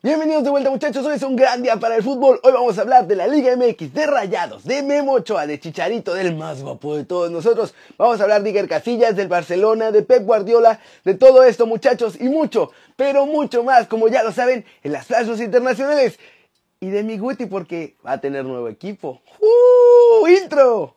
Bienvenidos de vuelta muchachos, hoy es un gran día para el fútbol. Hoy vamos a hablar de la Liga MX, de Rayados, de Memo Ochoa, de Chicharito, del más guapo de todos nosotros. Vamos a hablar de Iker Casillas, del Barcelona, de Pep Guardiola, de todo esto muchachos y mucho, pero mucho más, como ya lo saben, en las plazas internacionales. Y de mi Guti porque va a tener nuevo equipo. ¡Uh! ¡Intro!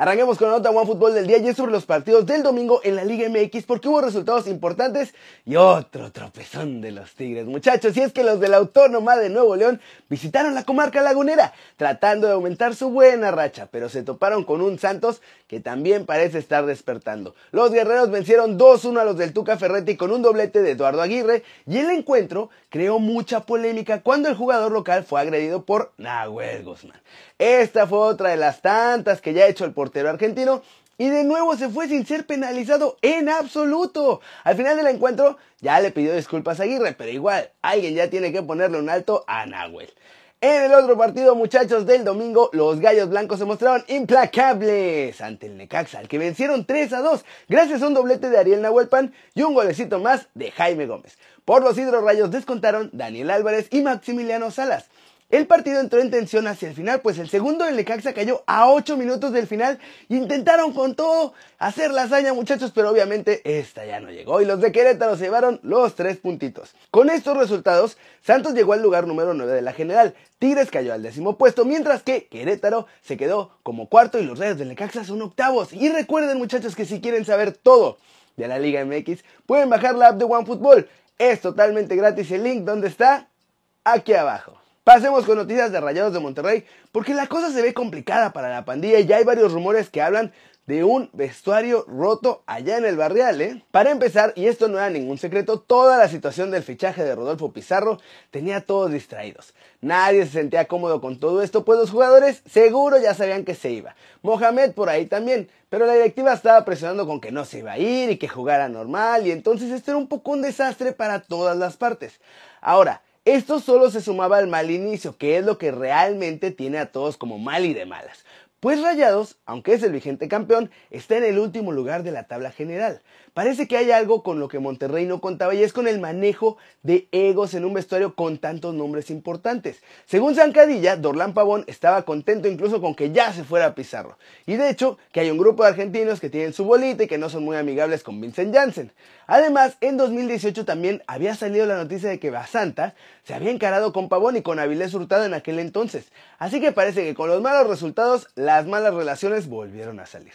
Arranquemos con la nota One Fútbol del día y es sobre los partidos del domingo en la Liga MX porque hubo resultados importantes y otro tropezón de los Tigres. Muchachos, y es que los de la Autónoma de Nuevo León visitaron la comarca lagunera tratando de aumentar su buena racha, pero se toparon con un Santos que también parece estar despertando. Los guerreros vencieron 2-1 a los del Tuca Ferretti con un doblete de Eduardo Aguirre y el encuentro creó mucha polémica cuando el jugador local fue agredido por Nahuel Guzmán. Esta fue otra de las tantas que ya ha hecho el portero argentino y de nuevo se fue sin ser penalizado en absoluto. Al final del encuentro ya le pidió disculpas a Aguirre, pero igual alguien ya tiene que ponerle un alto a Nahuel. En el otro partido, muchachos, del domingo, los Gallos Blancos se mostraron implacables ante el Necaxa, al que vencieron 3 a 2, gracias a un doblete de Ariel Nahuelpan y un golecito más de Jaime Gómez. Por los hidrorrayos descontaron Daniel Álvarez y Maximiliano Salas. El partido entró en tensión hacia el final, pues el segundo del Necaxa cayó a 8 minutos del final. Intentaron con todo hacer la hazaña, muchachos, pero obviamente esta ya no llegó y los de Querétaro se llevaron los tres puntitos. Con estos resultados, Santos llegó al lugar número 9 de la general, Tigres cayó al décimo puesto, mientras que Querétaro se quedó como cuarto y los Reyes del Necaxa son octavos. Y recuerden, muchachos, que si quieren saber todo de la Liga MX, pueden bajar la app de OneFootball. Es totalmente gratis el link, ¿dónde está? Aquí abajo. Pasemos con noticias de Rayados de Monterrey, porque la cosa se ve complicada para la pandilla y ya hay varios rumores que hablan de un vestuario roto allá en el barrial, ¿eh? Para empezar, y esto no era ningún secreto, toda la situación del fichaje de Rodolfo Pizarro tenía todos distraídos. Nadie se sentía cómodo con todo esto, pues los jugadores seguro ya sabían que se iba. Mohamed por ahí también, pero la directiva estaba presionando con que no se iba a ir y que jugara normal, y entonces esto era un poco un desastre para todas las partes. Ahora, esto solo se sumaba al mal inicio, que es lo que realmente tiene a todos como mal y de malas. Pues Rayados, aunque es el vigente campeón, está en el último lugar de la tabla general. Parece que hay algo con lo que Monterrey no contaba y es con el manejo de egos en un vestuario con tantos nombres importantes. Según Zancadilla, Dorlan Pavón estaba contento incluso con que ya se fuera Pizarro. Y de hecho, que hay un grupo de argentinos que tienen su bolita y que no son muy amigables con Vincent Janssen. Además, en 2018 también había salido la noticia de que Basanta se había encarado con Pavón y con Avilés Hurtado en aquel entonces. Así que parece que con los malos resultados, las malas relaciones volvieron a salir.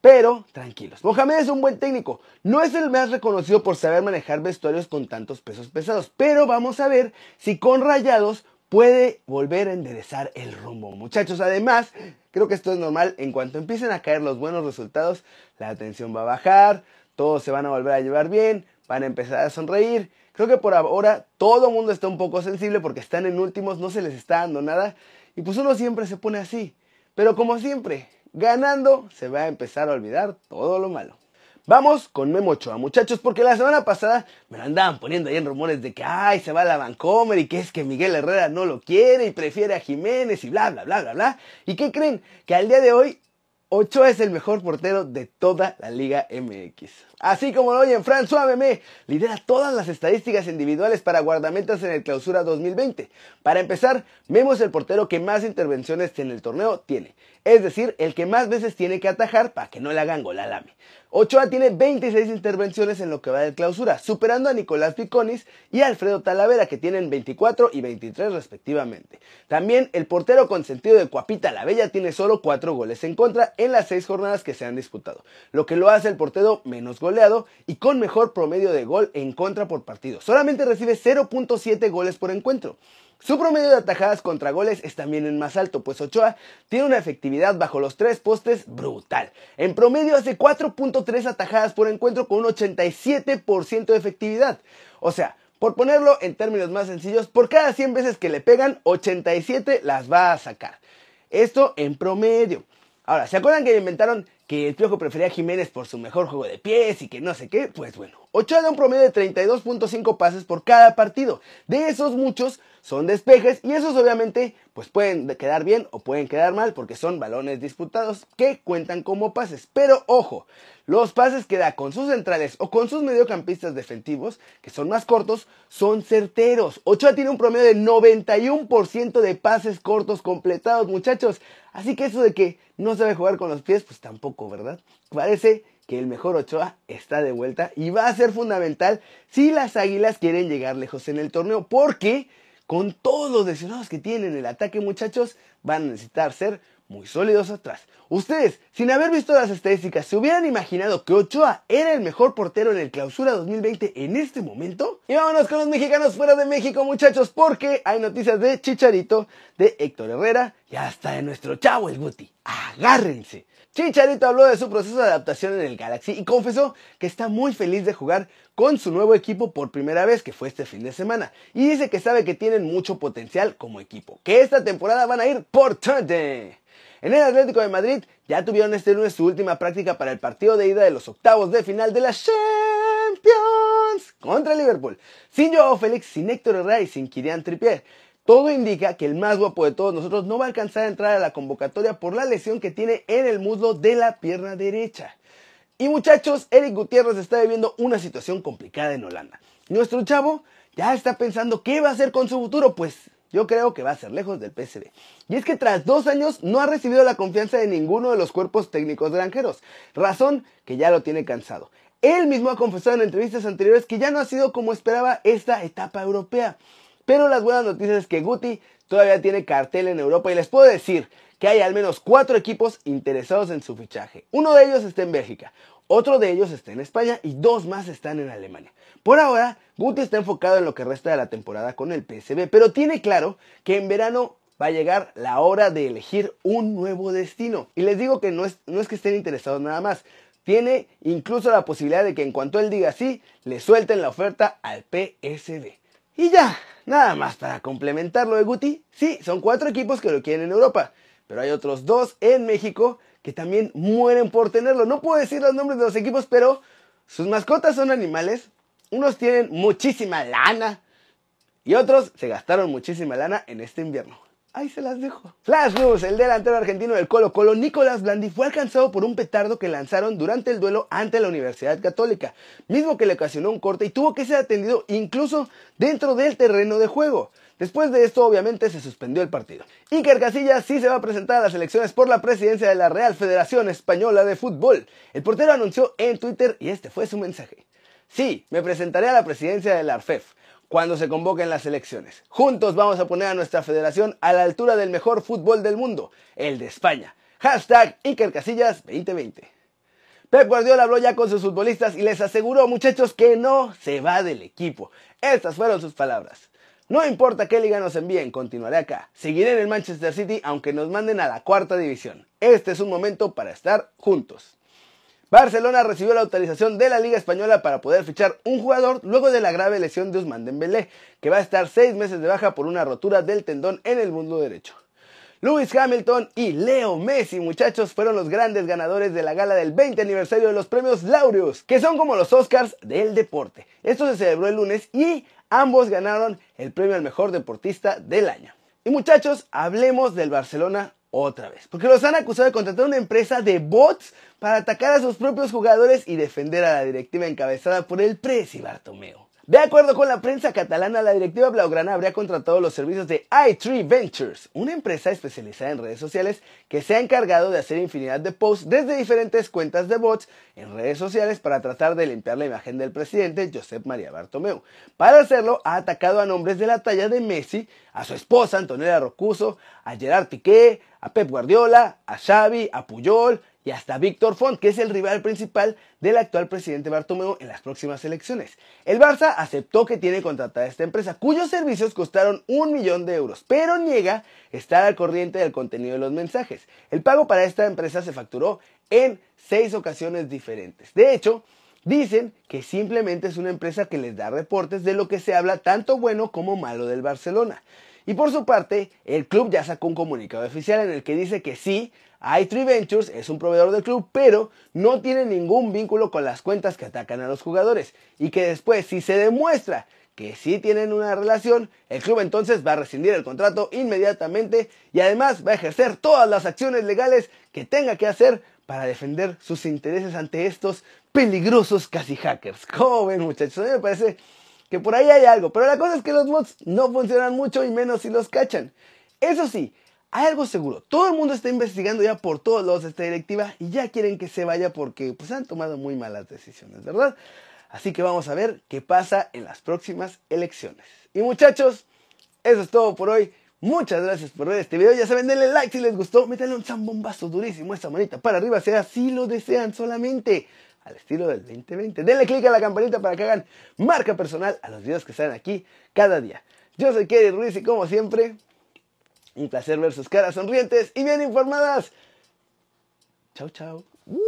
Pero, tranquilos, Mohamed es un buen técnico. No es el más reconocido por saber manejar vestuarios con tantos pesos pesados. Pero vamos a ver si con rayados puede volver a enderezar el rumbo. Muchachos, además, creo que esto es normal. En cuanto empiecen a caer los buenos resultados, la atención va a bajar, todos se van a volver a llevar bien, van a empezar a sonreír. Creo que por ahora todo el mundo está un poco sensible porque están en últimos, no se les está dando nada. Y pues uno siempre se pone así. Pero como siempre, ganando se va a empezar a olvidar todo lo malo. Vamos con Memo Ochoa, muchachos, porque la semana pasada me lo andaban poniendo ahí en rumores de que ay, se va a la Vancomer y que es que Miguel Herrera no lo quiere y prefiere a Jiménez y bla, bla, bla, bla, bla. ¿Y qué creen? Que al día de hoy Ochoa es el mejor portero de toda la Liga MX. Así como lo oyen, François Memé lidera todas las estadísticas individuales para guardametas en el clausura 2020. Para empezar, Memo es el portero que más intervenciones en el torneo tiene. Es decir, el que más veces tiene que atajar para que no le hagan gol al AME. Ochoa tiene 26 intervenciones en lo que va de clausura, superando a Nicolás Piconis y Alfredo Talavera, que tienen 24 y 23 respectivamente. También el portero consentido de Cuapita la Bella tiene solo 4 goles en contra en las 6 jornadas que se han disputado, lo que lo hace el portero menos goleado y con mejor promedio de gol en contra por partido. Solamente recibe 0.7 goles por encuentro. Su promedio de atajadas contra goles es también el más alto, pues Ochoa tiene una efectividad bajo los tres postes brutal. En promedio hace 4.3 atajadas por encuentro con un 87% de efectividad. O sea, por ponerlo en términos más sencillos, por cada 100 veces que le pegan, 87 las va a sacar. Esto en promedio. Ahora, ¿se acuerdan que inventaron que el Piojo prefería a Jiménez por su mejor juego de pies y que no sé qué? Pues bueno, Ochoa da un promedio de 32.5 pases por cada partido. De esos muchos son despejes y esos obviamente pues pueden quedar bien o pueden quedar mal porque son balones disputados que cuentan como pases. Pero ojo, los pases que da con sus centrales o con sus mediocampistas defensivos, que son más cortos, son certeros. Ochoa tiene un promedio de 91% de pases cortos completados, muchachos. Así que eso de que no sabe jugar con los pies, pues tampoco, ¿verdad? Parece que el mejor Ochoa está de vuelta y va a ser fundamental si las Águilas quieren llegar lejos en el torneo, porque con todos los lesionados que tienen el ataque, muchachos, van a necesitar ser muy sólidos atrás. Ustedes, sin haber visto las estadísticas, ¿se hubieran imaginado que Ochoa era el mejor portero en el clausura 2020 en este momento? Y vámonos con los mexicanos fuera de México, muchachos, porque hay noticias de Chicharito, de Héctor Herrera y hasta de nuestro chavo el Guti. Agárrense. Chicharito habló de su proceso de adaptación en el Galaxy y confesó que está muy feliz de jugar con su nuevo equipo por primera vez, que fue este fin de semana. Y dice que sabe que tienen mucho potencial como equipo, que esta temporada van a ir por todo. En el Atlético de Madrid ya tuvieron este lunes su última práctica para el partido de ida de los octavos de final de la Champions contra Liverpool. Sin Joao Félix, sin Héctor Herrera y sin Kylian Trippier. Todo indica que el más guapo de todos nosotros no va a alcanzar a entrar a la convocatoria por la lesión que tiene en el muslo de la pierna derecha. Y muchachos, Eric Gutiérrez está viviendo una situación complicada en Holanda. Nuestro chavo ya está pensando qué va a hacer con su futuro, pues yo creo que va a ser lejos del PSV. Y es que tras dos años no ha recibido la confianza de ninguno de los cuerpos técnicos granjeros, razón que ya lo tiene cansado. Él mismo ha confesado en entrevistas anteriores que ya no ha sido como esperaba esta etapa europea. Pero las buenas noticias es que Guti todavía tiene cartel en Europa y les puedo decir que hay al menos cuatro equipos interesados en su fichaje. Uno de ellos está en Bélgica, otro de ellos está en España y dos más están en Alemania. Por ahora, Guti está enfocado en lo que resta de la temporada con el PSV, pero tiene claro que en verano va a llegar la hora de elegir un nuevo destino. Y les digo que no es, que estén interesados nada más. Tiene incluso la posibilidad de que en cuanto él diga sí, le suelten la oferta al PSV. Y ya, nada más para complementar lo de Guti, sí, son cuatro equipos que lo quieren en Europa, pero hay otros dos en México que también mueren por tenerlo. No puedo decir los nombres de los equipos, pero sus mascotas son animales, unos tienen muchísima lana y otros se gastaron muchísima lana en este invierno. Ahí se las dejo. Flash News, el delantero argentino del Colo Colo, Nicolás Blandi, fue alcanzado por un petardo que lanzaron durante el duelo ante la Universidad Católica, mismo que le ocasionó un corte y tuvo que ser atendido incluso dentro del terreno de juego. Después de esto, obviamente, se suspendió el partido. Iker Casillas sí se va a presentar a las elecciones por la presidencia de la Real Federación Española de Fútbol. El portero anunció en Twitter y este fue su mensaje. Sí, me presentaré a la presidencia de la ARFEF cuando se convoquen las elecciones. Juntos vamos a poner a nuestra federación a la altura del mejor fútbol del mundo, el de España. Hashtag Iker Casillas 2020. Pep Guardiola habló ya con sus futbolistas y les aseguró, muchachos, que no se va del equipo. Estas fueron sus palabras. No importa qué liga nos envíen, continuaré acá. Seguiré en el Manchester City aunque nos manden a la cuarta división. Este es un momento para estar juntos. Barcelona recibió la autorización de la Liga Española para poder fichar un jugador luego de la grave lesión de Usman Dembélé, que va a estar seis meses de baja por una rotura del tendón en el mundo derecho. Lewis Hamilton y Leo Messi, muchachos, fueron los grandes ganadores de la gala del 20 aniversario de los premios Laureus, que son como los Oscars del deporte. Esto se celebró el lunes y ambos ganaron el premio al mejor deportista del año. Y muchachos, hablemos del Barcelona otra vez. Porque los han acusado de contratar una empresa de bots para atacar a sus propios jugadores y defender a la directiva encabezada por el Presi Bartomeu. De acuerdo con la prensa catalana, la directiva Blaugrana habría contratado los servicios de i3 Ventures, una empresa especializada en redes sociales que se ha encargado de hacer infinidad de posts desde diferentes cuentas de bots en redes sociales para tratar de limpiar la imagen del presidente Josep María Bartomeu. Para hacerlo, ha atacado a nombres de la talla de Messi, a su esposa Antonella Rocuso, a Gerard Piqué, a Pep Guardiola, a Xavi, a Puyol, y hasta Víctor Font, que es el rival principal del actual presidente Bartomeu en las próximas elecciones. El Barça aceptó que tiene contratada esta empresa, cuyos servicios costaron un millón de euros, pero niega estar al corriente del contenido de los mensajes. El pago para esta empresa se facturó en seis ocasiones diferentes. De hecho, Dicen que simplemente es una empresa que les da reportes de lo que se habla tanto bueno como malo del Barcelona. Y por su parte, el club ya sacó un comunicado oficial en el que dice que sí, i3 Ventures es un proveedor del club, pero no tiene ningún vínculo con las cuentas que atacan a los jugadores. Y que después, si se demuestra que sí tienen una relación, el club entonces va a rescindir el contrato inmediatamente y además va a ejercer todas las acciones legales que tenga que hacer para defender sus intereses ante estos peligrosos casi hackers. ¿Cómo ven muchachos? A mí me parece que por ahí hay algo, pero la cosa es que los mods no funcionan mucho y menos si los cachan. Eso sí, algo seguro, todo el mundo está investigando ya por todos lados esta directiva y ya quieren que se vaya porque pues han tomado muy malas decisiones, ¿verdad? Así que vamos a ver qué pasa en las próximas elecciones. Y muchachos, eso es todo por hoy. Muchas gracias por ver este video. Ya saben, denle like si les gustó. Métanle un zambombazo durísimo esa manita para arriba, sea si lo desean solamente. Al estilo del 2020. Denle click a la campanita para que hagan marca personal a los videos que salen aquí cada día. Yo soy Kerry Ruiz y como siempre, un placer ver sus caras sonrientes y bien informadas. Chau. ¡Woo!